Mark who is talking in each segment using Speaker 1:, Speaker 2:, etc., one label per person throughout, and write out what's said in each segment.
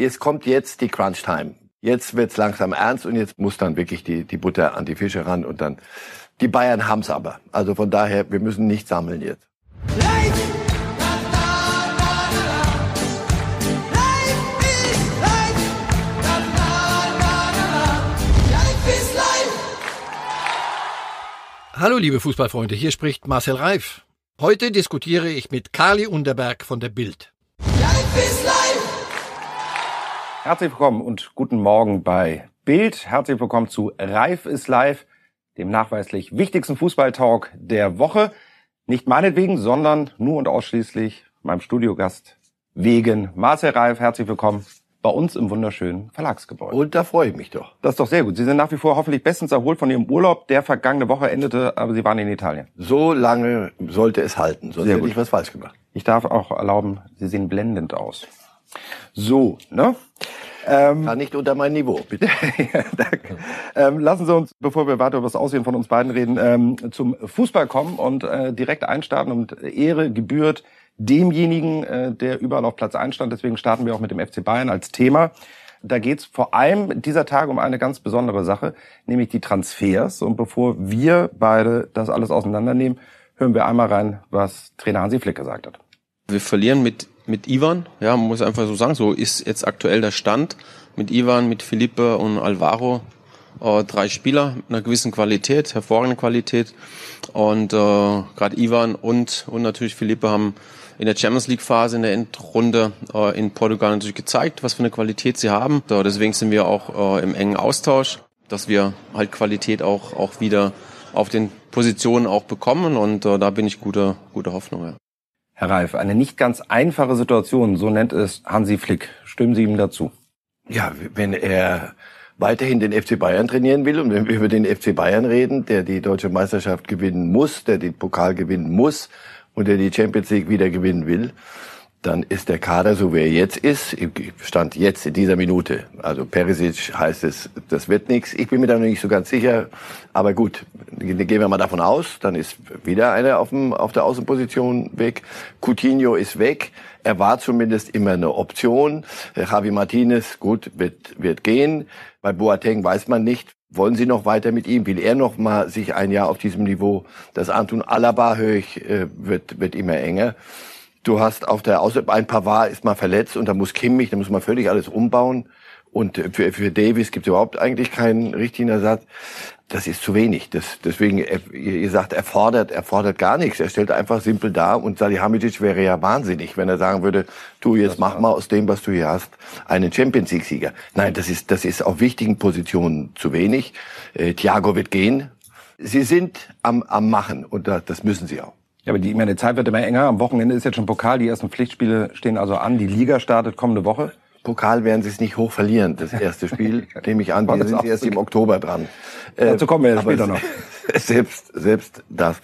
Speaker 1: Es kommt jetzt die Crunch Time. Jetzt wird's langsam ernst und jetzt muss dann wirklich die, die Butter an die Fische ran und dann, die Bayern haben's aber. Also von daher, wir müssen nicht sammeln jetzt.
Speaker 2: Hallo liebe Fußballfreunde, hier spricht Marcel Reif. Heute diskutiere ich mit Kali Unterberg von der Bild.
Speaker 3: Herzlich willkommen und guten Morgen bei Bild. Herzlich willkommen zu Reif ist live, dem nachweislich wichtigsten Fußballtalk der Woche. Nicht meinetwegen, sondern nur und ausschließlich meinem Studiogast wegen Marcel Reif. Herzlich willkommen bei uns im wunderschönen Verlagsgebäude.
Speaker 1: Und da freue ich mich doch.
Speaker 3: Das ist doch sehr gut. Sie sind nach wie vor hoffentlich bestens erholt von Ihrem Urlaub, der vergangene Woche endete, aber Sie waren in Italien.
Speaker 1: So lange sollte es halten, sonst
Speaker 3: Sehr
Speaker 1: hätte
Speaker 3: gut.
Speaker 1: ich was falsch gemacht.
Speaker 3: Ich darf auch erlauben, Sie sehen blendend aus. So, ne? Ähm,
Speaker 1: War nicht unter mein Niveau, bitte.
Speaker 3: ja, danke. Ähm, lassen Sie uns, bevor wir weiter über das Aussehen von uns beiden reden, ähm, zum Fußball kommen und äh, direkt einstarten. Und Ehre gebührt demjenigen, äh, der überall auf Platz 1 stand. Deswegen starten wir auch mit dem FC Bayern als Thema. Da geht es vor allem dieser Tage um eine ganz besondere Sache, nämlich die Transfers. Und bevor wir beide das alles auseinandernehmen, hören wir einmal rein, was Trainer Hansi Flick gesagt hat.
Speaker 4: Wir verlieren mit, mit Ivan, ja, man muss einfach so sagen, so ist jetzt aktuell der Stand. Mit Ivan, mit Felipe und Alvaro, äh, drei Spieler mit einer gewissen Qualität, hervorragende Qualität. Und äh, gerade Ivan und, und natürlich Felipe haben in der Champions League Phase in der Endrunde äh, in Portugal natürlich gezeigt, was für eine Qualität sie haben. So, deswegen sind wir auch äh, im engen Austausch, dass wir halt Qualität auch, auch wieder auf den Positionen auch bekommen und äh, da bin ich guter, guter Hoffnung. Ja.
Speaker 3: Herr Reif, eine nicht ganz einfache Situation, so nennt es Hansi Flick. Stimmen Sie ihm dazu?
Speaker 1: Ja, wenn er weiterhin den FC Bayern trainieren will und wenn wir über den FC Bayern reden, der die deutsche Meisterschaft gewinnen muss, der den Pokal gewinnen muss und der die Champions League wieder gewinnen will, dann ist der Kader so, wie er jetzt ist, Stand jetzt in dieser Minute. Also Perisic heißt es, das wird nichts. Ich bin mir da noch nicht so ganz sicher. Aber gut, gehen wir mal davon aus, dann ist wieder einer auf, dem, auf der Außenposition weg. Coutinho ist weg. Er war zumindest immer eine Option. Javi Martinez, gut, wird, wird gehen. Bei Boateng weiß man nicht, wollen Sie noch weiter mit ihm? Will er noch mal sich ein Jahr auf diesem Niveau? Das Anton Alaba höre ich, äh, wird, wird immer enger. Du hast auf der Außer ein Pavard ist mal verletzt und da muss Kimmich, da muss man völlig alles umbauen. Und für, für Davis gibt es überhaupt eigentlich keinen richtigen Ersatz. Das ist zu wenig. Das, deswegen, er- ihr sagt, er fordert, er fordert gar nichts. Er stellt einfach simpel dar. Und Salihamidzic wäre ja wahnsinnig, wenn er sagen würde, du, jetzt mach mal aus dem, was du hier hast, einen Champions League Sieger. Nein, das ist, das ist auf wichtigen Positionen zu wenig. Äh, Thiago wird gehen. Sie sind am, am Machen und da, das müssen sie auch.
Speaker 3: Ja, aber die, meine, die Zeit wird immer enger. Am Wochenende ist jetzt schon Pokal. Die ersten Pflichtspiele stehen also an. Die Liga startet kommende Woche.
Speaker 1: Pokal werden sie es nicht hoch verlieren, das erste Spiel, nehme ich an.
Speaker 3: Das
Speaker 1: sind erst im Oktober dran.
Speaker 3: Dazu kommen wir ja
Speaker 1: aber
Speaker 3: später noch.
Speaker 1: Selbst, selbst das.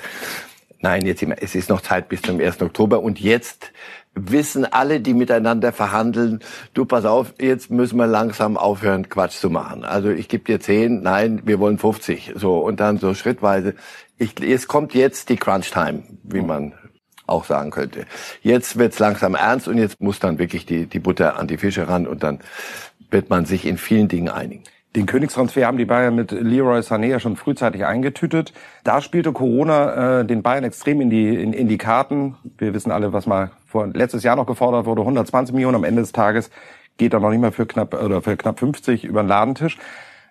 Speaker 1: Nein, jetzt immer, es ist noch Zeit bis zum 1. Oktober und jetzt wissen alle, die miteinander verhandeln, du pass auf, jetzt müssen wir langsam aufhören, Quatsch zu machen. Also ich gebe dir 10, nein, wir wollen 50. So, und dann so schrittweise. Ich, es kommt jetzt die Crunch Time, wie man auch sagen könnte. Jetzt wird's langsam ernst und jetzt muss dann wirklich die, die Butter an die Fische ran und dann wird man sich in vielen Dingen einigen.
Speaker 3: Den Königstransfer haben die Bayern mit Leroy Sané ja schon frühzeitig eingetütet. Da spielte Corona äh, den Bayern extrem in die, in, in die Karten. Wir wissen alle, was mal vor, letztes Jahr noch gefordert wurde, 120 Millionen. Am Ende des Tages geht er noch nicht mehr für knapp, oder für knapp 50 über den Ladentisch.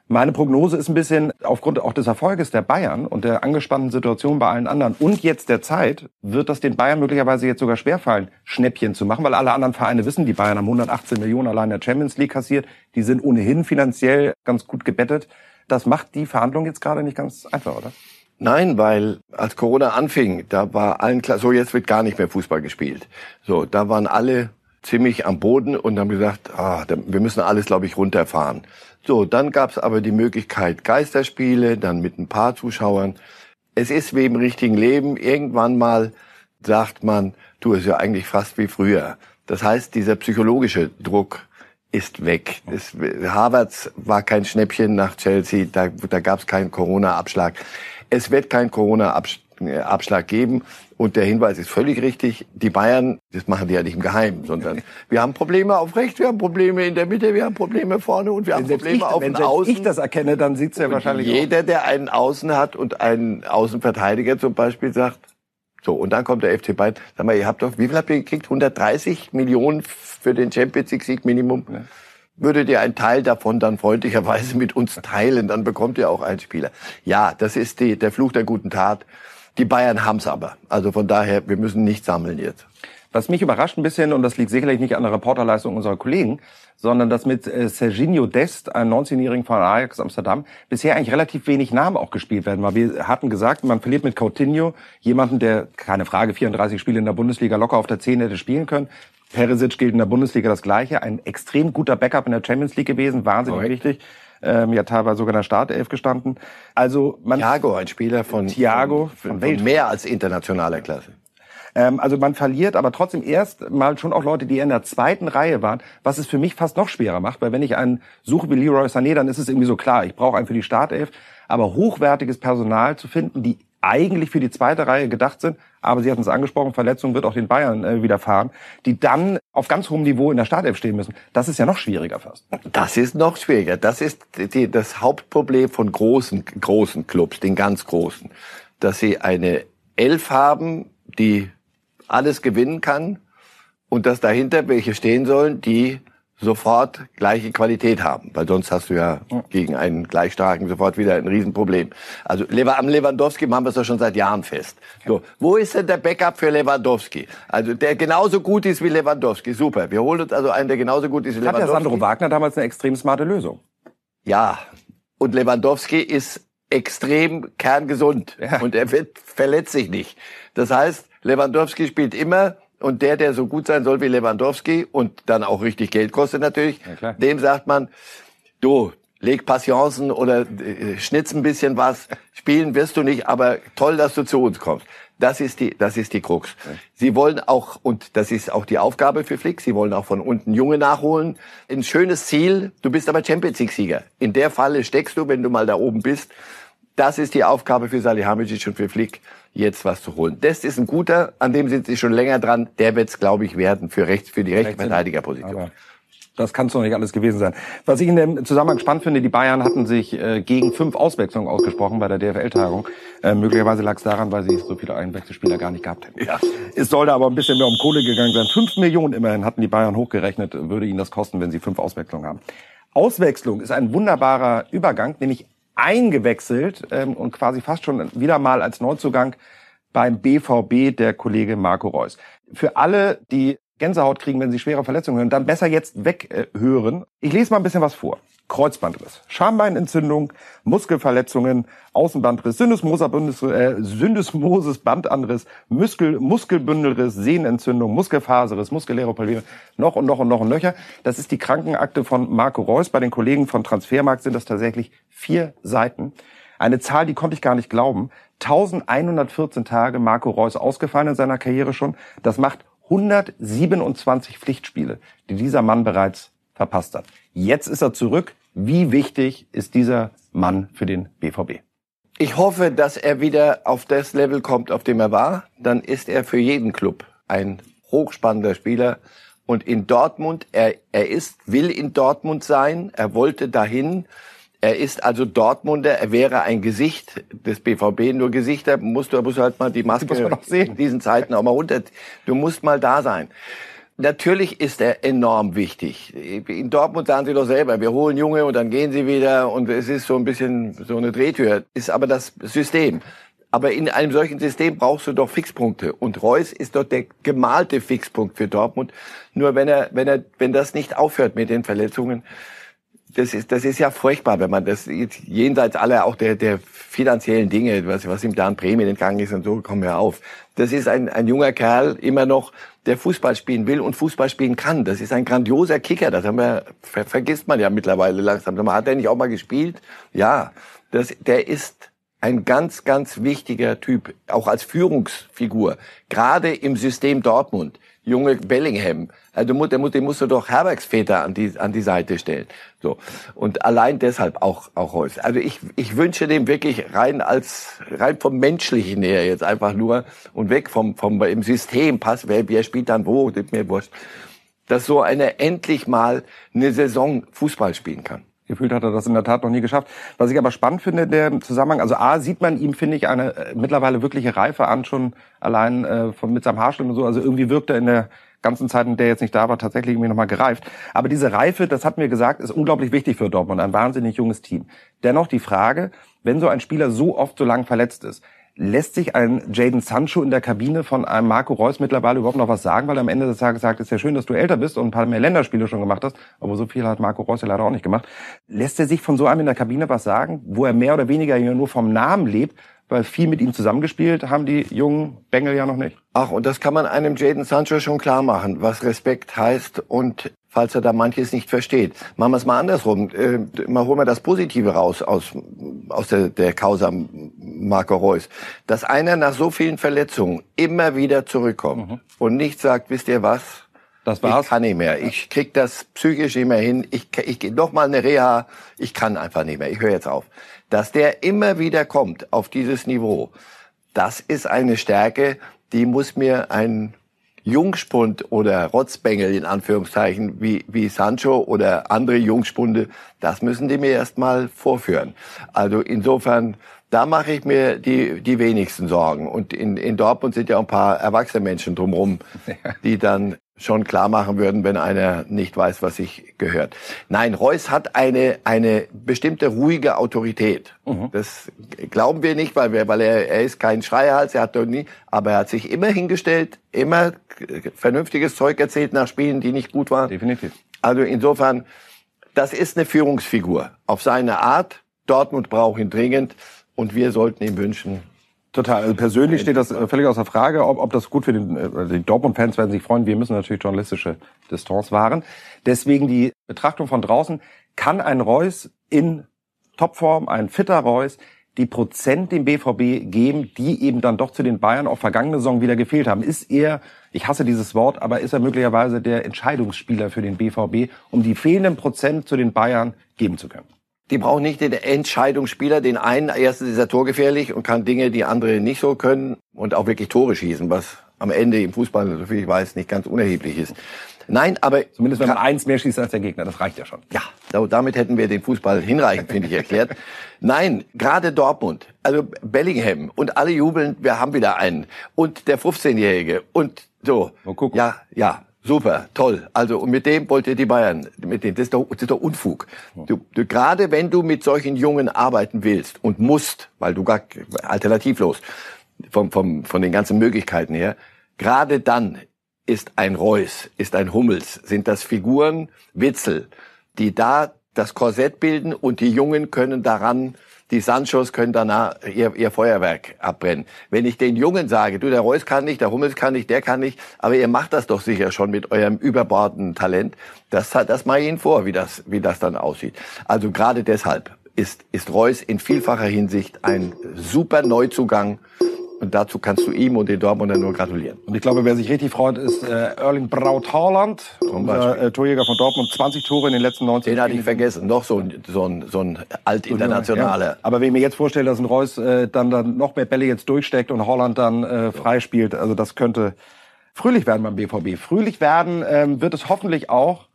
Speaker 3: Meine Prognose ist ein bisschen aufgrund auch des Erfolges der Bayern und der angespannten Situation bei allen anderen und jetzt der Zeit, wird das den Bayern möglicherweise jetzt sogar schwerfallen, Schnäppchen zu machen, weil alle anderen Vereine wissen, die Bayern haben 118 Millionen allein in der Champions League kassiert, die sind ohnehin finanziell ganz gut gebettet. Das macht die Verhandlung jetzt gerade nicht ganz einfach, oder?
Speaker 1: Nein, weil als Corona anfing, da war allen klar, so jetzt wird gar nicht mehr Fußball gespielt. So, da waren alle ziemlich am Boden und haben gesagt, ah, wir müssen alles, glaube ich, runterfahren. So, dann gab es aber die Möglichkeit Geisterspiele, dann mit ein paar Zuschauern. Es ist wie im richtigen Leben. Irgendwann mal sagt man, du, ist ja eigentlich fast wie früher. Das heißt, dieser psychologische Druck ist weg. Das, Harvards war kein Schnäppchen nach Chelsea, da, da gab es keinen Corona-Abschlag. Es wird keinen äh, Abschlag geben. Und der Hinweis ist völlig richtig. Die Bayern, das machen die ja nicht im Geheimen, sondern wir haben Probleme auf rechts, wir haben Probleme in der Mitte, wir haben Probleme vorne und wir haben Probleme
Speaker 3: ich,
Speaker 1: auf
Speaker 3: wenn
Speaker 1: den Außen.
Speaker 3: Wenn ich das erkenne, dann sieht's ja wahrscheinlich
Speaker 1: Jeder, der einen Außen hat und einen Außenverteidiger zum Beispiel sagt, so, und dann kommt der FC Bayern. Sag mal, ihr habt doch, wie viel habt ihr gekriegt? 130 Millionen für den Champions League Sieg Minimum? Ja. Würdet ihr einen Teil davon dann freundlicherweise mit uns teilen, dann bekommt ihr auch einen Spieler. Ja, das ist die, der Fluch der guten Tat. Die Bayern haben's aber. Also von daher, wir müssen nicht sammeln jetzt.
Speaker 3: Was mich überrascht ein bisschen, und das liegt sicherlich nicht an der Reporterleistung unserer Kollegen, sondern dass mit äh, Serginho Dest, einem 19-Jährigen von Ajax Amsterdam, bisher eigentlich relativ wenig Namen auch gespielt werden. Weil wir hatten gesagt, man verliert mit Coutinho jemanden, der, keine Frage, 34 Spiele in der Bundesliga locker auf der 10 hätte spielen können. Perisic gilt in der Bundesliga das Gleiche. Ein extrem guter Backup in der Champions League gewesen, wahnsinnig Correct. wichtig. Ähm, ja, teilweise sogar in der Startelf gestanden. Also man
Speaker 1: Thiago, ein Spieler von
Speaker 3: Thiago
Speaker 1: von, von, von mehr als internationaler Klasse.
Speaker 3: Ähm, also man verliert aber trotzdem erst mal schon auch Leute, die in der zweiten Reihe waren, was es für mich fast noch schwerer macht, weil wenn ich einen suche wie Leroy Sané, dann ist es irgendwie so klar, ich brauche einen für die Startelf, aber hochwertiges Personal zu finden, die eigentlich für die zweite Reihe gedacht sind, aber Sie hatten es angesprochen, Verletzung wird auch den Bayern äh, widerfahren, die dann auf ganz hohem Niveau in der Startelf stehen müssen. Das ist ja noch schwieriger fast.
Speaker 1: Das ist noch schwieriger. Das ist die, das Hauptproblem von großen, großen Clubs, den ganz großen, dass sie eine Elf haben, die alles gewinnen kann und dass dahinter welche stehen sollen, die sofort gleiche Qualität haben, weil sonst hast du ja gegen einen gleich starken sofort wieder ein Riesenproblem. Also am Lewandowski machen wir es doch schon seit Jahren fest. So, wo ist denn der Backup für Lewandowski? Also der genauso gut ist wie Lewandowski. Super. Wir holen uns also einen, der genauso gut ist wie Lewandowski.
Speaker 3: Hat ja Sandro Wagner damals eine extrem smarte Lösung.
Speaker 1: Ja. Und Lewandowski ist extrem kerngesund ja. und er wird verletzt sich nicht. Das heißt, Lewandowski spielt immer und der, der so gut sein soll wie Lewandowski und dann auch richtig Geld kostet natürlich, ja, dem sagt man, du, leg Passionsen oder äh, schnitz ein bisschen was, spielen wirst du nicht, aber toll, dass du zu uns kommst. Das ist die, das ist die Krux. Sie wollen auch, und das ist auch die Aufgabe für Flick, sie wollen auch von unten Junge nachholen. Ein schönes Ziel, du bist aber Champions League Sieger. In der Falle steckst du, wenn du mal da oben bist. Das ist die Aufgabe für Salihamidzic und für Flick jetzt was zu holen. Das ist ein guter, an dem sind sie schon länger dran. Der wird es, glaube ich, werden für, rechts, für die Rechtsverteidigerposition.
Speaker 3: Das kann es doch nicht alles gewesen sein. Was ich in dem Zusammenhang spannend finde, die Bayern hatten sich äh, gegen fünf Auswechslungen ausgesprochen bei der DFL-Tagung. Äh, möglicherweise lag es daran, weil sie so viele Einwechselspieler gar nicht gehabt hätten. Ja. Es sollte aber ein bisschen mehr um Kohle gegangen sein. Fünf Millionen immerhin hatten die Bayern hochgerechnet, würde ihnen das kosten, wenn sie fünf Auswechslungen haben. Auswechslung ist ein wunderbarer Übergang, nämlich eingewechselt ähm, und quasi fast schon wieder mal als Neuzugang beim BVB der Kollege Marco Reus. Für alle, die Gänsehaut kriegen, wenn sie schwere Verletzungen hören, dann besser jetzt weghören. Äh, ich lese mal ein bisschen was vor. Kreuzbandriss, Schambeinentzündung, Muskelverletzungen, Außenbandriss, äh, Syndesmosis, Bandanriss, Muskel, Muskelbündelriss, Sehnenentzündung, Muskelfaserriss, muskuläre Probleme, noch und noch und noch und nöcher. Das ist die Krankenakte von Marco Reus. Bei den Kollegen von Transfermarkt sind das tatsächlich vier Seiten. Eine Zahl, die konnte ich gar nicht glauben. 1114 Tage Marco Reus ausgefallen in seiner Karriere schon. Das macht 127 Pflichtspiele, die dieser Mann bereits verpasst hat. Jetzt ist er zurück. Wie wichtig ist dieser Mann für den BVB?
Speaker 1: Ich hoffe, dass er wieder auf das Level kommt, auf dem er war. Dann ist er für jeden Club ein hochspannender Spieler. Und in Dortmund, er, er ist, will in Dortmund sein. Er wollte dahin. Er ist also Dortmunder. Er wäre ein Gesicht des BVB. Nur Gesichter musst du, musst du halt mal die Maske in diesen Zeiten auch mal runter. Du musst mal da sein. Natürlich ist er enorm wichtig. In Dortmund sagen sie doch selber, wir holen Junge und dann gehen sie wieder und es ist so ein bisschen so eine Drehtür. Ist aber das System. Aber in einem solchen System brauchst du doch Fixpunkte. Und Reus ist dort der gemalte Fixpunkt für Dortmund. Nur wenn er, wenn er, wenn das nicht aufhört mit den Verletzungen, das ist, das ist ja furchtbar, wenn man das jenseits aller auch der, der finanziellen Dinge, was, was ihm da an Prämien entgangen ist und so, kommen wir auf. Das ist ein, ein junger Kerl, immer noch, der Fußball spielen will und Fußball spielen kann. Das ist ein grandioser Kicker. Das haben wir, ver, vergisst man ja mittlerweile langsam. Hat er nicht auch mal gespielt? Ja. Das, der ist ein ganz, ganz wichtiger Typ, auch als Führungsfigur. Gerade im System Dortmund. Junge Bellingham. Also du, musst, den musst du doch Herbergsväter an die, an die Seite stellen. So. Und allein deshalb auch, auch Reus. Also ich, ich wünsche dem wirklich rein als, rein vom Menschlichen her jetzt einfach nur und weg vom, vom, im System, pass, wer, wer spielt dann wo, das mir wurscht. Dass so einer endlich mal eine Saison Fußball spielen kann.
Speaker 3: Gefühlt hat er das in der Tat noch nie geschafft. Was ich aber spannend finde, der Zusammenhang, also A, sieht man ihm, finde ich, eine äh, mittlerweile wirkliche Reife an, schon allein äh, von, mit seinem Haarschnitt und so. Also irgendwie wirkt er in der ganzen Zeit, in der jetzt nicht da war, tatsächlich irgendwie nochmal gereift. Aber diese Reife, das hat mir gesagt, ist unglaublich wichtig für Dortmund, ein wahnsinnig junges Team. Dennoch die Frage, wenn so ein Spieler so oft so lang verletzt ist, Lässt sich ein Jaden Sancho in der Kabine von einem Marco Reus mittlerweile überhaupt noch was sagen? Weil am Ende des Tages sagt, ist ja schön, dass du älter bist und ein paar mehr Länderspiele schon gemacht hast, aber so viel hat Marco Reus ja leider auch nicht gemacht. Lässt er sich von so einem in der Kabine was sagen, wo er mehr oder weniger nur vom Namen lebt, weil viel mit ihm zusammengespielt haben die jungen Bengel ja noch nicht.
Speaker 1: Ach, und das kann man einem Jaden Sancho schon klar machen, was Respekt heißt und falls er da manches nicht versteht. Machen wir es mal andersrum. Äh, mal holen wir das Positive raus aus, aus der, der Causa Marco Reus. Dass einer nach so vielen Verletzungen immer wieder zurückkommt mhm. und nicht sagt, wisst ihr was? Das war's. Ich kann nicht mehr. Ich krieg das psychisch nicht mehr hin. Ich, ich gehe noch mal eine Reha. Ich kann einfach nicht mehr. Ich höre jetzt auf. Dass der immer wieder kommt auf dieses Niveau, das ist eine Stärke, die muss mir ein Jungspund oder Rotzbengel in Anführungszeichen wie, wie Sancho oder andere Jungspunde, das müssen die mir erstmal vorführen. Also insofern, da mache ich mir die, die wenigsten Sorgen. Und in, in Dortmund sind ja auch ein paar erwachsene Menschen drumherum, die dann schon klar machen würden, wenn einer nicht weiß, was sich gehört. Nein, Reus hat eine, eine bestimmte ruhige Autorität. Mhm. Das glauben wir nicht, weil, wir, weil er, er ist kein Schreihals, er hat doch nie, aber er hat sich immer hingestellt, immer vernünftiges Zeug erzählt nach Spielen, die nicht gut waren.
Speaker 3: Definitiv.
Speaker 1: Also insofern, das ist eine Führungsfigur. Auf seine Art. Dortmund braucht ihn dringend und wir sollten ihm wünschen,
Speaker 3: Total. Also persönlich steht das äh, völlig außer Frage, ob, ob das gut für den, äh, die Dortmund-Fans werden sich freuen. Wir müssen natürlich journalistische Distanz wahren. Deswegen die Betrachtung von draußen. Kann ein Reus in Topform, ein fitter Reus, die Prozent dem BVB geben, die eben dann doch zu den Bayern auch vergangene Saison wieder gefehlt haben? Ist er, ich hasse dieses Wort, aber ist er möglicherweise der Entscheidungsspieler für den BVB, um die fehlenden Prozent zu den Bayern geben zu können?
Speaker 1: Die brauchen nicht den Entscheidungsspieler, den einen, erstens ist er torgefährlich und kann Dinge, die andere nicht so können und auch wirklich Tore schießen, was am Ende im Fußball, soviel ich weiß, nicht ganz unerheblich ist. Nein, aber...
Speaker 3: Zumindest wenn man eins mehr schießt als der Gegner, das reicht ja schon.
Speaker 1: Ja, damit hätten wir den Fußball hinreichend, finde ich, erklärt. Nein, gerade Dortmund, also Bellingham und alle jubeln, wir haben wieder einen. Und der 15-Jährige und so. Ja, ja, Super, toll. Also und mit dem wollt ihr die Bayern, mit dem, das ist doch, das ist doch Unfug. Du, du, gerade wenn du mit solchen Jungen arbeiten willst und musst, weil du gar alternativlos vom, vom, von den ganzen Möglichkeiten her, gerade dann ist ein Reus, ist ein Hummels, sind das Figuren, Witzel, die da das Korsett bilden und die Jungen können daran die Sanchos können danach ihr, ihr Feuerwerk abbrennen. Wenn ich den Jungen sage, du, der Reus kann nicht, der Hummels kann nicht, der kann nicht, aber ihr macht das doch sicher schon mit eurem überbordenden Talent, das, das mache ich Ihnen vor, wie das, wie das dann aussieht. Also gerade deshalb ist, ist Reus in vielfacher Hinsicht ein super Neuzugang und dazu kannst du ihm und den Dortmunder nur gratulieren.
Speaker 3: Und ich glaube, wer sich richtig freut, ist äh, Erling Braut Haaland, unser äh, Torjäger von Dortmund. 20 Tore in den letzten 90
Speaker 1: Den hatte ich vergessen. Noch so ein, so ein, so ein altinternationaler. Ja.
Speaker 3: Aber wenn ich mir jetzt vorstelle, dass ein Reus äh, dann, dann noch mehr Bälle jetzt durchsteckt und Haaland dann äh, freispielt, also das könnte fröhlich werden beim BVB. Fröhlich werden ähm, wird es hoffentlich auch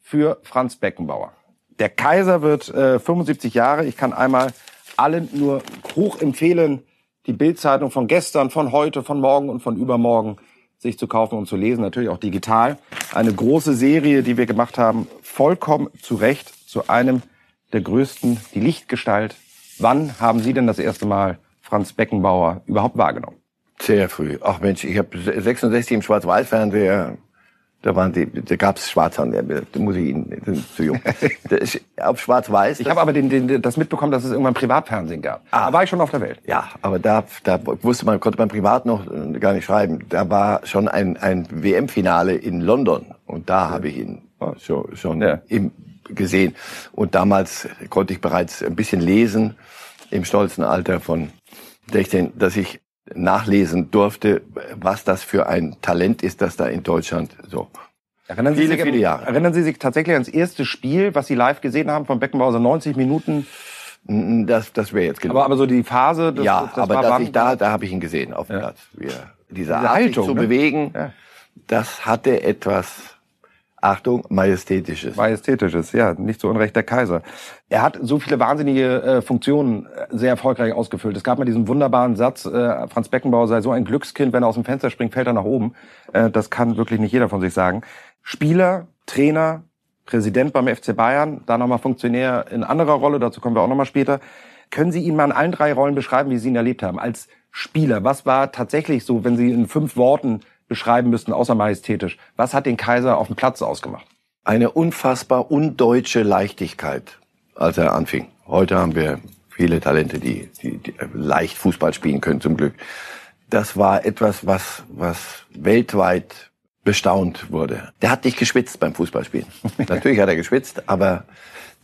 Speaker 3: für Franz Beckenbauer. Der Kaiser wird äh, 75 Jahre. Ich kann einmal allen nur hoch empfehlen, die Bildzeitung von gestern, von heute, von morgen und von übermorgen sich zu kaufen und zu lesen, natürlich auch digital. Eine große Serie, die wir gemacht haben, vollkommen zu Recht zu einem der größten, die Lichtgestalt. Wann haben Sie denn das erste Mal Franz Beckenbauer überhaupt wahrgenommen?
Speaker 1: Sehr früh. Ach Mensch, ich habe 66 im Schwarz-Weiß-Fernseher da waren die, da gab's Schwarzhand, da muss ich Ihnen, das ist zu jung. Auf Schwarz-Weiß.
Speaker 3: Ich habe aber den, den, das mitbekommen, dass es irgendwann Privatfernsehen gab. Ah, da war ich schon auf der Welt.
Speaker 1: Ja, aber da, da wusste man, konnte man privat noch gar nicht schreiben. Da war schon ein, ein WM-Finale in London und da ja. habe ich ihn schon, schon ja. im, gesehen. Und damals konnte ich bereits ein bisschen lesen im stolzen Alter von 16, dass ich nachlesen durfte, was das für ein Talent ist, das da in Deutschland so.
Speaker 3: Erinnern Sie, viele, sich, viele Jahre. erinnern Sie sich tatsächlich ans erste Spiel, was Sie live gesehen haben von Beckenbauer, also 90 Minuten?
Speaker 1: Das, das wäre jetzt
Speaker 3: genau. Aber, aber so die Phase,
Speaker 1: das, ja, das aber dass ich da, da habe ich ihn gesehen auf dem ja. Platz. Wie er, diese, Art, Haltung, zu ne? bewegen, ja. das hatte etwas Achtung, Majestätisches.
Speaker 3: Majestätisches, ja, nicht zu Unrecht der Kaiser. Er hat so viele wahnsinnige äh, Funktionen äh, sehr erfolgreich ausgefüllt. Es gab mal diesen wunderbaren Satz, äh, Franz Beckenbauer sei so ein Glückskind, wenn er aus dem Fenster springt, fällt er nach oben. Äh, das kann wirklich nicht jeder von sich sagen. Spieler, Trainer, Präsident beim FC Bayern, da nochmal Funktionär in anderer Rolle, dazu kommen wir auch nochmal später. Können Sie ihn mal in allen drei Rollen beschreiben, wie Sie ihn erlebt haben? Als Spieler, was war tatsächlich so, wenn Sie in fünf Worten beschreiben müssten, außer majestätisch. Was hat den Kaiser auf dem Platz ausgemacht?
Speaker 1: Eine unfassbar undeutsche Leichtigkeit, als er anfing. Heute haben wir viele Talente, die, die, die leicht Fußball spielen können, zum Glück. Das war etwas, was, was weltweit bestaunt wurde. Der hat nicht geschwitzt beim Fußballspielen. Natürlich hat er geschwitzt, aber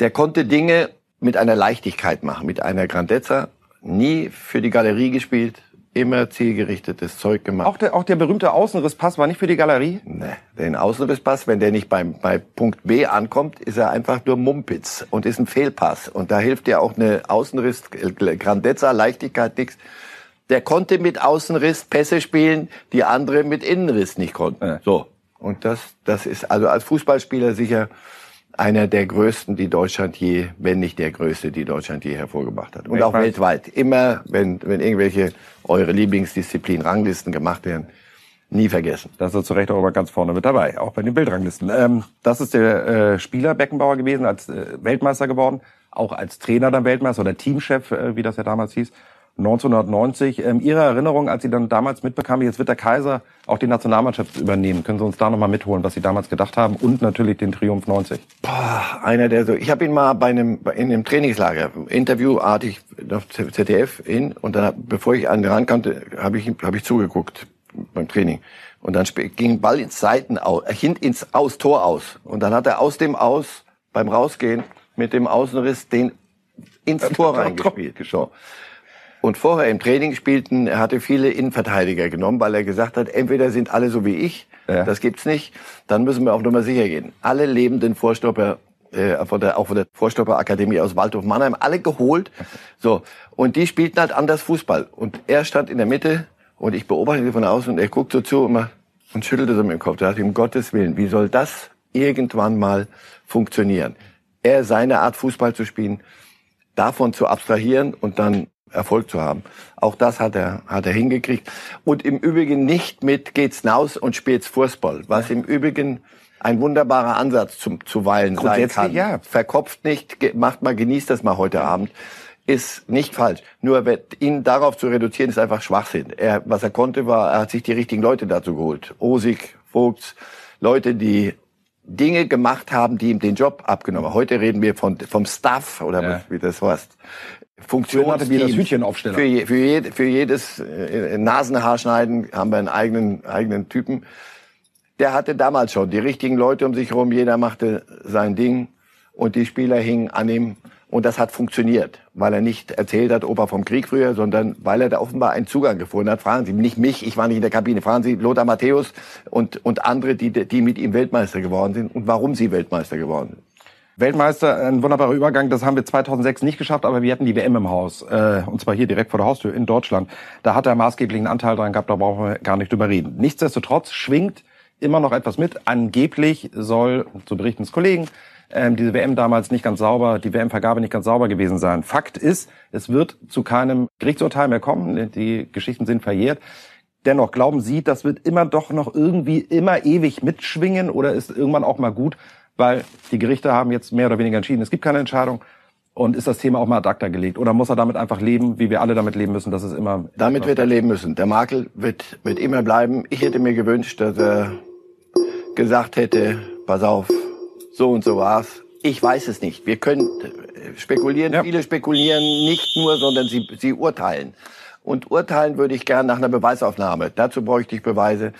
Speaker 1: der konnte Dinge mit einer Leichtigkeit machen, mit einer Grandezza. Nie für die Galerie gespielt, immer zielgerichtetes Zeug gemacht.
Speaker 3: Auch der, auch der berühmte Außenrisspass war nicht für die Galerie?
Speaker 1: Nee, den Außenrisspass, wenn der nicht beim, bei Punkt B ankommt, ist er einfach nur Mumpitz und ist ein Fehlpass. Und da hilft ja auch eine Außenriss, Grandezza, Leichtigkeit nichts. Der konnte mit Außenriss Pässe spielen, die andere mit Innenriss nicht konnten. Ja. So. Und das, das ist also als Fußballspieler sicher einer der größten, die Deutschland je, wenn nicht der größte, die Deutschland je hervorgebracht hat. Und weltweit. auch weltweit. Immer, wenn, wenn irgendwelche eure Lieblingsdisziplin Ranglisten gemacht werden, nie vergessen.
Speaker 3: Das ist zu Recht auch immer ganz vorne mit dabei, auch bei den Bildranglisten. Ähm, das ist der äh, Spieler Beckenbauer gewesen, als äh, Weltmeister geworden, auch als Trainer dann Weltmeister oder Teamchef, äh, wie das ja damals hieß. 1990. Ähm, Ihre Erinnerung, als Sie dann damals mitbekamen, jetzt wird der Kaiser auch die Nationalmannschaft übernehmen. Können Sie uns da nochmal mitholen, was Sie damals gedacht haben und natürlich den Triumph 90?
Speaker 1: Boah, einer der so. Ich habe ihn mal bei einem in einem Trainingslager interviewartig auf ZDF in und dann bevor ich an den Rand kannte, habe ich habe ich zugeguckt beim Training und dann ging Ball ins Seiten aus, äh, hint ins Aus Tor aus und dann hat er aus dem Aus beim Rausgehen mit dem Außenriss den ins Tor reingespielt. So. Und vorher im Training spielten, er hatte viele Innenverteidiger genommen, weil er gesagt hat, entweder sind alle so wie ich, ja. das gibt's nicht, dann müssen wir auf Nummer sicher gehen. Alle lebenden Vorstopper äh, von der, auch von der Vorstopperakademie aus Waldhof Mannheim, alle geholt. So. Und die spielten halt anders Fußball. Und er stand in der Mitte und ich beobachtete von außen und er guckt so zu immer und schüttelte so mit dem Kopf. Da dachte ich, um Gottes Willen, wie soll das irgendwann mal funktionieren? Er seine Art Fußball zu spielen, davon zu abstrahieren und dann Erfolg zu haben. Auch das hat er, hat er hingekriegt. Und im Übrigen nicht mit geht's naus und spielt's Fußball, was im Übrigen ein wunderbarer Ansatz zum, zuweilen sein kann. Ja. Verkopft nicht, macht mal, genießt das mal heute Abend, ist nicht falsch. Nur ihn darauf zu reduzieren, ist einfach Schwachsinn. Er, was er konnte, war, er hat sich die richtigen Leute dazu geholt. Osig, Vogts, Leute, die Dinge gemacht haben, die ihm den Job abgenommen haben. Heute reden wir von, vom Staff oder ja. wie das heißt.
Speaker 3: Funktionsteams. Für,
Speaker 1: für, jed, für jedes äh, Nasenhaarschneiden haben wir einen eigenen, eigenen Typen. Der hatte damals schon die richtigen Leute um sich herum. Jeder machte sein Ding und die Spieler hingen an ihm. Und das hat funktioniert, weil er nicht erzählt hat, Opa vom Krieg früher, sondern weil er da offenbar einen Zugang gefunden hat. Fragen Sie nicht mich, ich war nicht in der Kabine. Fragen Sie Lothar Matthäus und, und andere, die, die mit ihm Weltmeister geworden sind und warum sie Weltmeister geworden sind.
Speaker 3: Weltmeister, ein wunderbarer Übergang. Das haben wir 2006 nicht geschafft, aber wir hatten die WM im Haus. Äh, und zwar hier direkt vor der Haustür in Deutschland. Da hat er maßgeblichen Anteil dran gehabt, da brauchen wir gar nicht drüber reden. Nichtsdestotrotz schwingt immer noch etwas mit. Angeblich soll, so berichten es Kollegen, ähm, diese WM damals nicht ganz sauber, die WM-Vergabe nicht ganz sauber gewesen sein. Fakt ist, es wird zu keinem Gerichtsurteil mehr kommen. Die Geschichten sind verjährt. Dennoch glauben Sie, das wird immer doch noch irgendwie immer ewig mitschwingen oder ist irgendwann auch mal gut, weil die Gerichte haben jetzt mehr oder weniger entschieden, es gibt keine Entscheidung. Und ist das Thema auch mal ad acta gelegt? Oder muss er damit einfach leben, wie wir alle damit leben müssen, dass es immer...
Speaker 1: Damit wird er leben müssen. Der Makel wird, wird immer bleiben. Ich hätte mir gewünscht, dass er gesagt hätte, pass auf, so und so war's. Ich weiß es nicht. Wir können spekulieren, ja. viele spekulieren nicht nur, sondern sie, sie urteilen. Und urteilen würde ich gern nach einer Beweisaufnahme. Dazu bräuchte ich Beweise.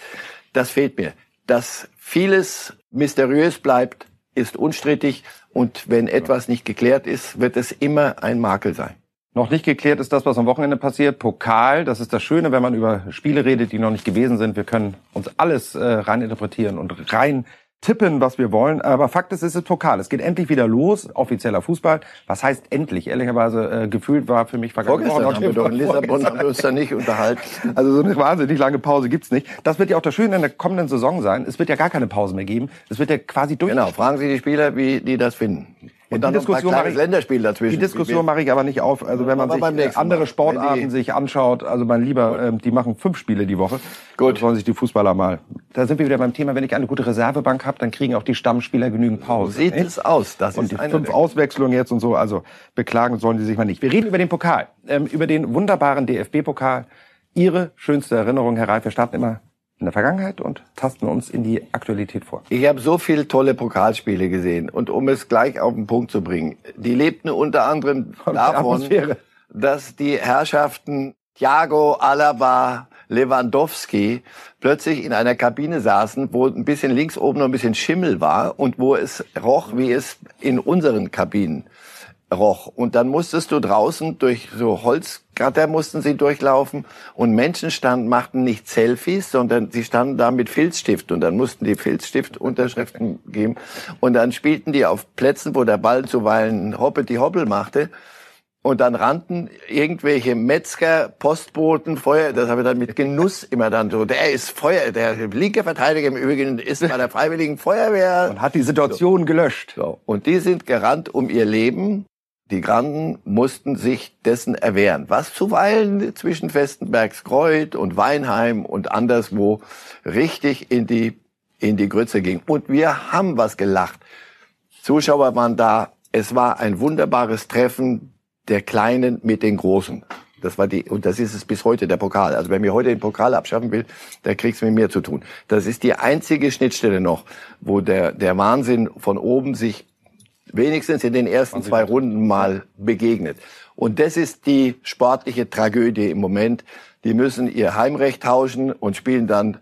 Speaker 1: Das fehlt mir. Dass vieles mysteriös bleibt, ist unstrittig und wenn etwas nicht geklärt ist, wird es immer ein Makel sein.
Speaker 3: Noch nicht geklärt ist das, was am Wochenende passiert. Pokal, das ist das Schöne, wenn man über Spiele redet, die noch nicht gewesen sind. Wir können uns alles äh, rein interpretieren und rein tippen, was wir wollen. Aber Fakt ist, es ist Pokal. Es geht endlich wieder los, offizieller Fußball. Was heißt endlich? Ehrlicherweise äh, gefühlt war für mich
Speaker 1: vergangene Woche. haben wir doch in Lissabon haben wir uns da nicht unterhalten.
Speaker 3: Also so eine wahnsinnig lange Pause gibt's nicht. Das wird ja auch das Schöne in der kommenden Saison sein. Es wird ja gar keine Pause mehr geben. Es wird ja quasi durch.
Speaker 1: Genau. Fragen Sie die Spieler, wie die das finden.
Speaker 3: Und dann die Diskussion mache ich,
Speaker 1: Länderspiel dazwischen.
Speaker 3: Die Diskussion mache ich aber nicht auf. Also wenn man sich andere Sportarten sich anschaut, also mein Lieber, ähm, die machen fünf Spiele die Woche. Gut. Das wollen sich die Fußballer mal. Da sind wir wieder beim Thema, wenn ich eine gute Reservebank habe, dann kriegen auch die Stammspieler genügend Pause.
Speaker 1: So sieht nicht? es aus.
Speaker 3: Das und ist die fünf Auswechslungen jetzt und so, also beklagen sollen sie sich mal nicht. Wir reden über den Pokal, ähm, über den wunderbaren DFB-Pokal. Ihre schönste Erinnerung, Herr Reif, wir starten immer in der Vergangenheit und tasten uns in die Aktualität vor.
Speaker 1: Ich habe so viele tolle Pokalspiele gesehen und um es gleich auf den Punkt zu bringen, die lebten unter anderem davon, dass die Herrschaften Thiago, Alaba, Lewandowski plötzlich in einer Kabine saßen, wo ein bisschen links oben noch ein bisschen Schimmel war und wo es roch, wie es in unseren Kabinen roch. Und dann musstest du draußen durch so Holzgatter mussten sie durchlaufen und Menschen standen, machten nicht Selfies, sondern sie standen da mit Filzstift und dann mussten die Filzstiftunterschriften geben und dann spielten die auf Plätzen, wo der Ball zuweilen hoppet die Hoppel machte. Und dann rannten irgendwelche Metzger, Postboten, Feuer, das habe ich dann mit Genuss immer dann so, der ist Feuer, der linke Verteidiger im Übrigen ist bei der Freiwilligen Feuerwehr.
Speaker 3: Und hat die Situation so. gelöscht.
Speaker 1: So. Und die sind gerannt um ihr Leben die Granden mussten sich dessen erwehren, was zuweilen zwischen Festenbergskreuth und Weinheim und anderswo richtig in die, in die Grütze ging. Und wir haben was gelacht. Zuschauer waren da. Es war ein wunderbares Treffen der Kleinen mit den Großen. Das war die, und das ist es bis heute, der Pokal. Also wenn mir heute den Pokal abschaffen will, da kriegst du mit mir zu tun. Das ist die einzige Schnittstelle noch, wo der, der Wahnsinn von oben sich wenigstens in den ersten zwei Runden mal begegnet. Und das ist die sportliche Tragödie im Moment. Die müssen ihr Heimrecht tauschen und spielen dann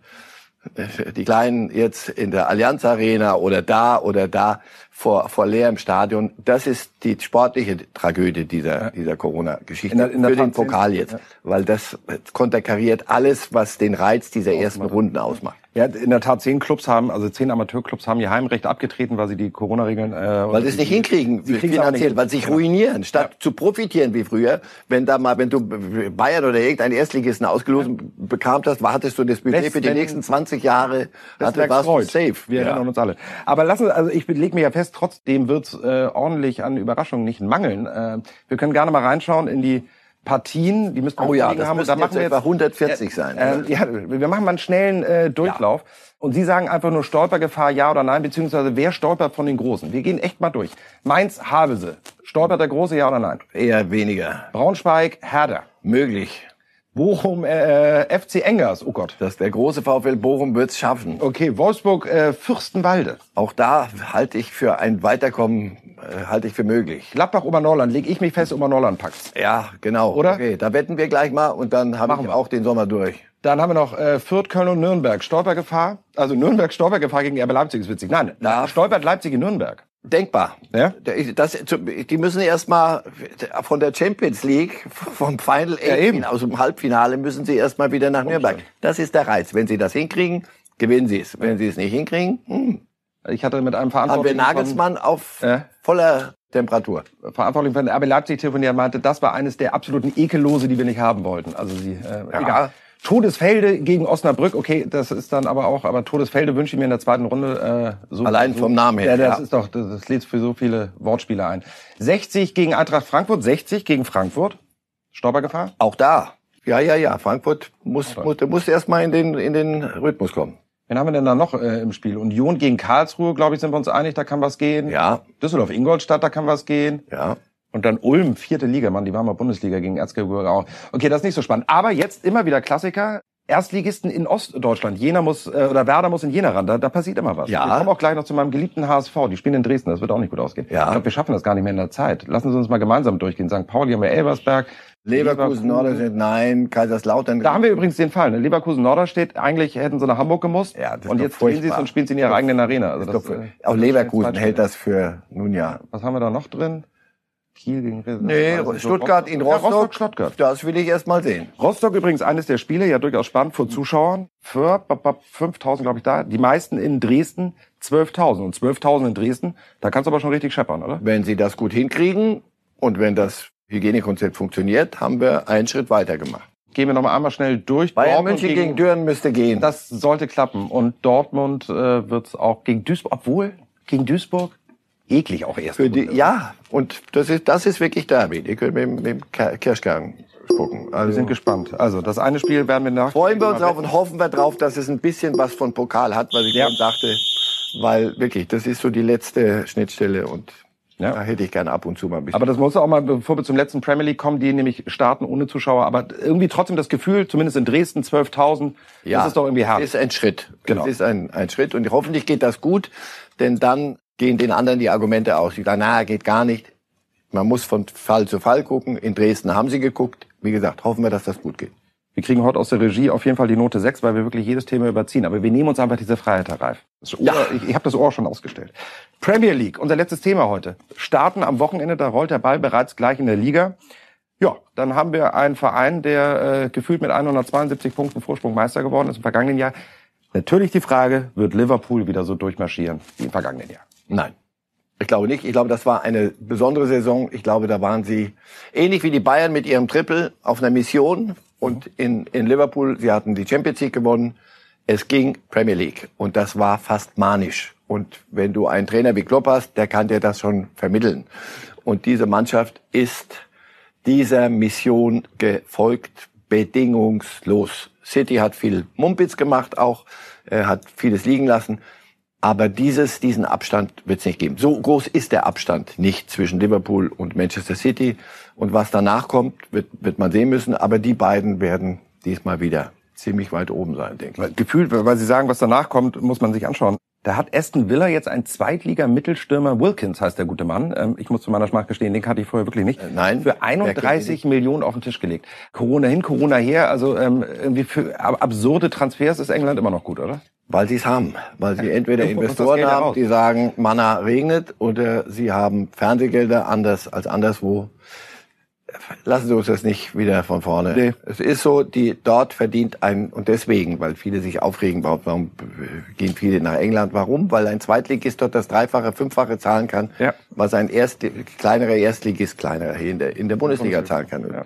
Speaker 1: äh, die Kleinen jetzt in der Allianz Arena oder da oder da vor, vor leerem Stadion. Das ist die sportliche Tragödie dieser, dieser Corona-Geschichte für den Pokal jetzt, ja. weil das konterkariert alles, was den Reiz dieser ersten Runden ausmacht.
Speaker 3: Ja, in der Tat, zehn Clubs haben, also zehn Amateurclubs haben ihr Heimrecht abgetreten, weil sie die Corona-Regeln... Äh,
Speaker 1: weil sie es nicht hinkriegen, sie finanziell, nicht. weil sie sich ruinieren, statt ja. zu profitieren wie früher. Wenn da mal, wenn du Bayern oder irgendein Erstligisten ausgelost ja. bekamst hast, hattest du das Budget West, für die nächsten 20 Jahre,
Speaker 3: hatte, warst du safe. Wir ja. erinnern uns alle. Aber lassen, also ich leg mir ja fest, trotzdem wird es äh, ordentlich an Überraschungen nicht mangeln. Äh, wir können gerne mal reinschauen in die Partien, die müssen wir
Speaker 1: oh ja, das haben. Da machen wir jetzt 140 sein.
Speaker 3: Äh, äh, ja, wir machen mal einen schnellen äh, Durchlauf. Ja. Und Sie sagen einfach nur Stolpergefahr, ja oder nein, beziehungsweise wer stolpert von den Großen? Wir gehen echt mal durch. Mainz, Havelse. Stolpert der Große, ja oder nein?
Speaker 1: Eher weniger.
Speaker 3: Braunschweig, Herder.
Speaker 1: Möglich.
Speaker 3: Bochum, äh, FC Engers, oh Gott.
Speaker 1: Das der große VfL Bochum wird's schaffen.
Speaker 3: Okay, Wolfsburg, äh, Fürstenwalde.
Speaker 1: Auch da halte ich für ein Weiterkommen, äh, halte ich für möglich.
Speaker 3: Gladbach, Obernorland, leg ich mich fest, Obernorland packt's.
Speaker 1: Ja, genau.
Speaker 3: Oder?
Speaker 1: Okay, da wetten wir gleich mal und dann haben wir auch den Sommer durch.
Speaker 3: Dann haben wir noch äh, Fürth, Köln und Nürnberg. Stolpergefahr. Also Nürnberg, Stolpergefahr gegen RB Leipzig ist witzig. Nein, da stolpert Leipzig in Nürnberg.
Speaker 1: Denkbar. Ja? Das, die müssen erstmal von der Champions League, vom Final ja, eben. aus dem Halbfinale, müssen sie erstmal wieder nach Nürnberg. Das ist der Reiz. Wenn sie das hinkriegen, gewinnen sie es. Wenn sie es nicht hinkriegen, hm.
Speaker 3: Ich hatte mit einem Verantwortlichen
Speaker 1: Haben wir Nagelsmann auf äh? voller Temperatur.
Speaker 3: Verantwortlich von RB Leipzig telefoniert meinte, das war eines der absoluten Ekellose, die wir nicht haben wollten. Also sie, äh, ja. egal. Todesfelde gegen Osnabrück, okay, das ist dann aber auch, aber Todesfelde wünsche ich mir in der zweiten Runde
Speaker 1: äh, so. Allein vom Namen her.
Speaker 3: Ja, das ja. ist doch, das, das lädt für so viele Wortspiele ein. 60 gegen Eintracht Frankfurt, 60 gegen Frankfurt. Stolpergefahr?
Speaker 1: Auch da. Ja, ja, ja. Frankfurt muss, muss, muss erstmal in den, in den Rhythmus kommen.
Speaker 3: Wen haben wir denn da noch äh, im Spiel? Union gegen Karlsruhe, glaube ich, sind wir uns einig, da kann was gehen.
Speaker 1: Ja.
Speaker 3: Düsseldorf, Ingolstadt, da kann was gehen.
Speaker 1: Ja.
Speaker 3: Und dann Ulm, vierte Liga, Mann, die waren mal Bundesliga gegen Erzgebirge auch. Okay, das ist nicht so spannend. Aber jetzt immer wieder Klassiker. Erstligisten in Ostdeutschland. Jena muss äh, oder Werder muss in Jena ran. Da, da passiert immer was.
Speaker 1: Ja.
Speaker 3: Wir kommen auch gleich noch zu meinem geliebten HSV. Die spielen in Dresden. Das wird auch nicht gut ausgehen.
Speaker 1: Ja.
Speaker 3: Ich glaube, wir schaffen das gar nicht mehr in der Zeit. Lassen Sie uns mal gemeinsam durchgehen. St. Pauli haben wir Elversberg.
Speaker 1: Leverkusen, Norderstedt, nein, Kaiserslautern.
Speaker 3: Da haben wir übrigens den Fall. Ne? Leverkusen, Norderstedt, eigentlich hätten sie nach Hamburg gemusst.
Speaker 1: Ja, das
Speaker 3: und jetzt drehen sie es und spielen sie in ihrer eigenen Arena.
Speaker 1: Also das, das, auch Leverkusen hält das für, nun ja.
Speaker 3: Was haben wir da noch drin? Kiel gegen
Speaker 1: Nee,
Speaker 3: also
Speaker 1: Stuttgart in
Speaker 3: Ja,
Speaker 1: Rostock.
Speaker 3: Rostock, Stuttgart.
Speaker 1: Das will ich erst mal sehen.
Speaker 3: Rostock übrigens eines der Spiele, ja durchaus spannend vor Zuschauern. Für 5000, glaube ich, da. Die meisten in Dresden 12.000. Und 12.000 in Dresden, da kannst du aber schon richtig scheppern, oder?
Speaker 1: Wenn sie das gut hinkriegen und wenn das Hygienekonzept funktioniert, haben wir einen Schritt weiter gemacht.
Speaker 3: Gehen wir noch mal einmal schnell durch.
Speaker 1: Bayern
Speaker 3: Dortmund
Speaker 1: München gegen Düren müsste gehen.
Speaker 3: Das sollte klappen. Und Dortmund äh, wird es auch gegen Duisburg, obwohl gegen Duisburg eklig auch erst.
Speaker 1: Für die, ja, und das ist, das ist wirklich Derby. Ihr könnt mit, dem- mit dem Ke- Kirschkern gucken.
Speaker 3: Wir
Speaker 1: Also
Speaker 3: sind gespannt. Also das eine Spiel werden wir nach.
Speaker 1: freuen wir uns drauf und hoffen wir drauf, dass es ein bisschen was von Pokal hat, was ich
Speaker 3: Ja.
Speaker 1: sagte. Weil wirklich, das ist so die letzte Schnittstelle und
Speaker 3: Ja.
Speaker 1: da hätte ich gerne ab und zu mal ein bisschen.
Speaker 3: Aber das muss auch mal, bevor wir zum letzten Premier League kommen, die nämlich starten ohne Zuschauer. Aber irgendwie trotzdem das Gefühl, zumindest in Dresden 12.000, das ist doch irgendwie hart.
Speaker 1: ist ein Schritt.
Speaker 3: Genau.
Speaker 1: Das ist ein, ein Schritt und hoffentlich geht das gut, denn dann gehen den anderen die Argumente aus. Die sagen, na, geht gar nicht. Man muss von Fall zu Fall gucken. In Dresden haben sie geguckt. Wie gesagt, hoffen wir, dass das gut geht.
Speaker 3: Wir kriegen heute aus der Regie auf jeden Fall die Note 6, weil wir wirklich jedes Thema überziehen. Aber wir nehmen uns einfach diese Freiheit, Herr Reif. Ohr,
Speaker 1: Ja.
Speaker 3: Ich, ich habe das Ohr schon ausgestellt. Premier League, unser letztes Thema heute. Starten am Wochenende, da rollt der Ball bereits gleich in der Liga. Ja, dann haben wir einen Verein, der äh, gefühlt mit 172 Punkten Vorsprung Meister geworden ist im vergangenen Jahr. Natürlich die Frage, wird Liverpool wieder so durchmarschieren wie im vergangenen Jahr?
Speaker 1: Nein. Ich glaube nicht. Ich glaube, das war eine besondere Saison. Ich glaube, da waren sie ähnlich wie die Bayern mit ihrem Triple auf einer Mission. Und in, in Liverpool, sie hatten die Champions League gewonnen. Es ging Premier League. Und das war fast manisch. Und wenn du einen Trainer wie Klopp hast, der kann dir das schon vermitteln. Und diese Mannschaft ist dieser Mission gefolgt, bedingungslos. City hat viel Mumpitz gemacht auch, äh, hat vieles liegen lassen. Aber dieses, diesen Abstand wird es nicht geben. So groß ist der Abstand nicht zwischen Liverpool und Manchester City. Und was danach kommt, wird, wird man sehen müssen. Aber die beiden werden diesmal wieder ziemlich weit oben sein, denke ich.
Speaker 3: Gefühlt, weil Sie sagen, was danach kommt, muss man sich anschauen. Da hat Aston Villa jetzt einen Zweitliga-Mittelstürmer, Wilkins heißt der gute Mann. Ähm, Ich muss zu meiner Schmach gestehen, den kannte ich vorher wirklich nicht.
Speaker 1: Äh, nein.
Speaker 3: Für
Speaker 1: Wer kennt ihn
Speaker 3: 31 Millionen auf den Tisch gelegt. Corona hin, Corona her. Also ähm, irgendwie für ab- absurde Transfers ist England immer noch gut, oder?
Speaker 1: Weil sie es haben. Weil sie entweder Investoren haben, die sagen, Manna regnet, oder sie haben Fernsehgelder anders als anderswo. Lassen Sie uns das nicht wieder von vorne.
Speaker 3: Nee.
Speaker 1: Es ist so, die dort verdient ein, und deswegen, weil viele sich aufregen, warum, warum gehen viele nach England? Warum? Weil ein Zweitligist dort das Dreifache, Fünffache zahlen kann,
Speaker 3: Ja.
Speaker 1: was ein Erst, kleinerer Erstligist kleiner hier in der, in der Bundesliga zahlen kann.
Speaker 3: Ja.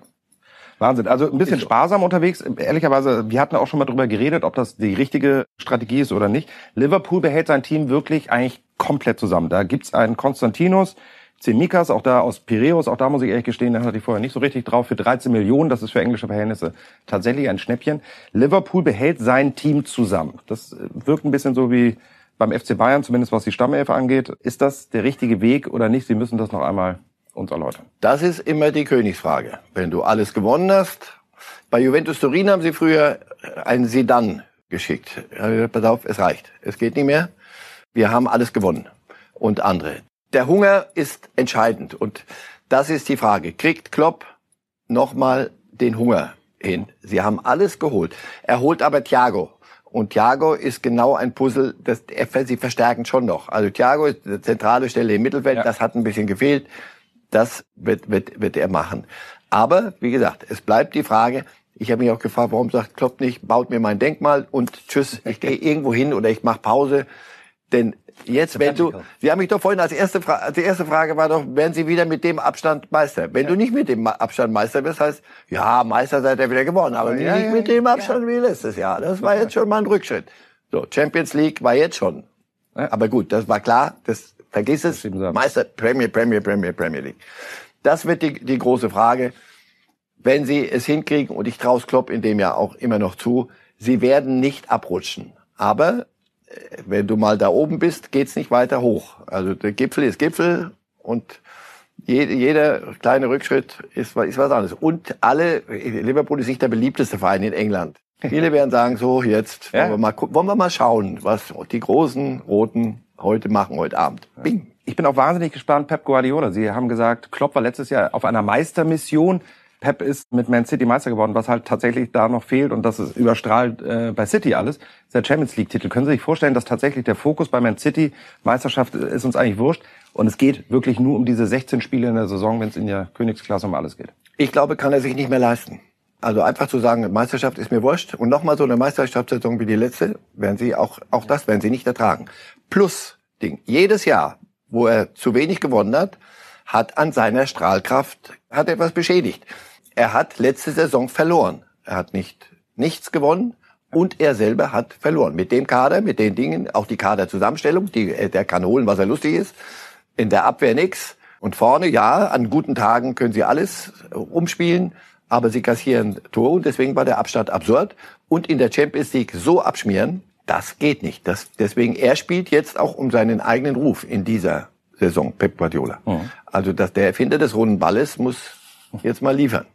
Speaker 3: Wahnsinn. Also ein bisschen sparsam unterwegs. Ehrlicherweise, wir hatten auch schon mal drüber geredet, ob das die richtige Strategie ist oder nicht. Liverpool behält sein Team wirklich eigentlich komplett zusammen. Da gibt's einen Konstantinos, Zemikas, auch da aus Piräus, auch da muss ich ehrlich gestehen, da hatte ich vorher nicht so richtig drauf, für 13 Millionen, das ist für englische Verhältnisse tatsächlich ein Schnäppchen. Liverpool behält sein Team zusammen. Das äh, wirkt ein bisschen so wie beim FC Bayern, zumindest was die Stammelf angeht. Ist das der richtige Weg oder nicht? Sie müssen das noch einmal uns erläutern.
Speaker 1: Das ist immer die Königsfrage. Wenn du alles gewonnen hast, bei Juventus Turin haben sie früher einen Sedan geschickt. Ja, Pass auf, es reicht. Es geht nicht mehr. Wir haben alles gewonnen. Und andere. Der Hunger ist entscheidend. Und das ist die Frage. Kriegt Klopp nochmal den Hunger hin? Sie haben alles geholt. Er holt aber Thiago. Und Thiago ist genau ein Puzzle, das sie verstärken schon noch. Also Thiago ist eine zentrale Stelle im Mittelfeld,
Speaker 3: Ja.
Speaker 1: das hat ein bisschen gefehlt. Das wird, wird, wird er machen. Aber, wie gesagt, es bleibt die Frage, ich habe mich auch gefragt, warum sagt Klopp nicht, baut mir mein Denkmal und tschüss, ich gehe irgendwo hin oder ich mache Pause. Denn jetzt, wenn du, Sie haben mich doch vorhin als erste Frage, die erste Frage war doch, werden Sie wieder mit dem Abstand Meister? Wenn du nicht mit dem Abstand Meister bist, heißt, ja, Meister seid ihr wieder geworden, aber
Speaker 3: Ja,
Speaker 1: nicht
Speaker 3: ja,
Speaker 1: mit dem Abstand wie letztes Jahr. Das war jetzt schon mal ein Rückschritt. So, Champions League war jetzt schon.
Speaker 3: Ja.
Speaker 1: Aber gut, das war klar, das, vergiss es,
Speaker 3: ab.
Speaker 1: Meister, Premier, Premier, Premier, Premier League. Das wird die, die große Frage. Wenn sie es hinkriegen, und ich traue Klopp in dem Jahr auch immer noch zu, sie werden nicht abrutschen. Aber wenn du mal da oben bist, geht's nicht weiter hoch. Also der Gipfel ist Gipfel und je- jeder kleine Rückschritt ist, ist was anderes. Und alle, Liverpool ist nicht der beliebteste Verein in England. Viele werden sagen, so jetzt
Speaker 3: Ja.
Speaker 1: wollen, wir mal, wollen wir mal schauen, was die großen Roten heute machen, heute Abend. Bing.
Speaker 3: Ich bin auch wahnsinnig gespannt, Pep Guardiola. Sie haben gesagt, Klopp war letztes Jahr auf einer Meistermission. Pep ist mit Man City Meister geworden, was halt tatsächlich da noch fehlt und das ist überstrahlt äh, bei City alles, ist der Champions League Titel. Können Sie sich vorstellen, dass tatsächlich der Fokus bei Man City Meisterschaft ist uns eigentlich wurscht und es geht wirklich nur um diese 16 Spiele in der Saison, wenn es in der Königsklasse um alles geht.
Speaker 1: Ich glaube, kann er sich nicht mehr leisten. Also einfach zu sagen, Meisterschaft ist mir wurscht und nochmal so eine Meisterschaftssaison wie die letzte, werden sie auch, auch das werden sie nicht ertragen. Plus Ding. Jedes Jahr, wo er zu wenig gewonnen hat, hat an seiner Strahlkraft, hat etwas beschädigt. Er hat letzte Saison verloren. Er hat nicht nichts gewonnen und er selber hat verloren. Mit dem Kader, mit den Dingen, auch die Kaderzusammenstellung, die, äh, der kann holen, was er lustig ist. In der Abwehr nix. Und vorne, ja, an guten Tagen können sie alles äh, umspielen, aber sie kassieren Tore und deswegen war der Abstand absurd. Und in der Champions League so abschmieren, das geht nicht. Das, deswegen, er spielt jetzt auch um seinen eigenen Ruf in dieser Saison, Pep Guardiola. Mhm. Also dass der Erfinder des runden Balles muss jetzt mal liefern.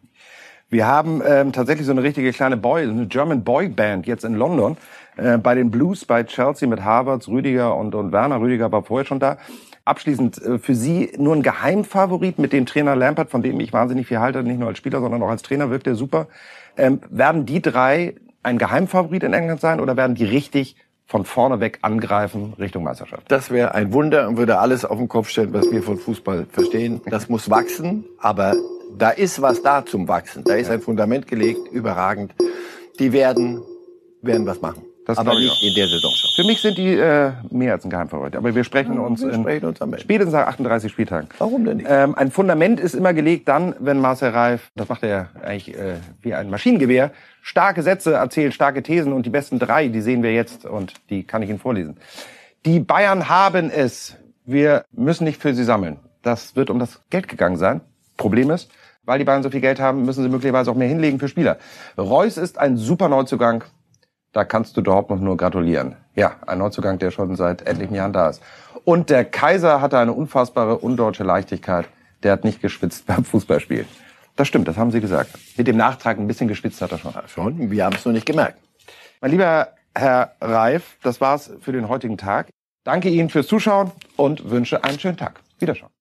Speaker 3: Wir haben ähm, tatsächlich so eine richtige kleine Boy, eine German Boy Band jetzt in London. Äh, bei den Blues bei Chelsea mit Harvards, Rüdiger und, und Werner. Rüdiger war vorher schon da. Abschließend äh, für Sie nur ein Geheimfavorit mit dem Trainer Lampert, von dem ich wahnsinnig viel halte, nicht nur als Spieler, sondern auch als Trainer, wirkt er super. Ähm, werden die drei ein Geheimfavorit in England sein oder werden die richtig von vorne weg angreifen Richtung Meisterschaft.
Speaker 1: Das wäre ein Wunder und würde alles auf den Kopf stellen, was wir von Fußball verstehen. Das muss wachsen, aber da ist was da zum Wachsen. Da ist ein Fundament gelegt, überragend. Die werden, werden was machen.
Speaker 3: Das aber nicht in der Saison schon. Für mich sind die äh, mehr als ein Geheimfavorit. Aber wir sprechen ja, uns wir sprechen uns am spätestens nach 38 Spieltagen.
Speaker 1: Warum denn nicht?
Speaker 3: Ähm, ein Fundament ist immer gelegt dann, wenn Marcel Reif, das macht er eigentlich äh, wie ein Maschinengewehr, starke Sätze erzählt, starke Thesen und die besten drei, die sehen wir jetzt und die kann ich Ihnen vorlesen. Die Bayern haben es. Wir müssen nicht für sie sammeln. Das wird um das Geld gegangen sein. Problem ist, weil die Bayern so viel Geld haben, müssen sie möglicherweise auch mehr hinlegen für Spieler. Reus ist ein super Neuzugang da kannst du überhaupt noch nur gratulieren. Ja, ein Neuzugang, der schon seit etlichen Jahren da ist. Und der Kaiser hatte eine unfassbare undeutsche Leichtigkeit. Der hat nicht geschwitzt beim Fußballspiel. Das stimmt, das haben Sie gesagt. Mit dem Nachtrag ein bisschen geschwitzt hat er schon. Ja,
Speaker 1: schon, wir haben es nur nicht gemerkt.
Speaker 3: Mein lieber Herr Reif, das war's für den heutigen Tag. Danke Ihnen fürs Zuschauen und wünsche einen schönen Tag. Wiederschauen.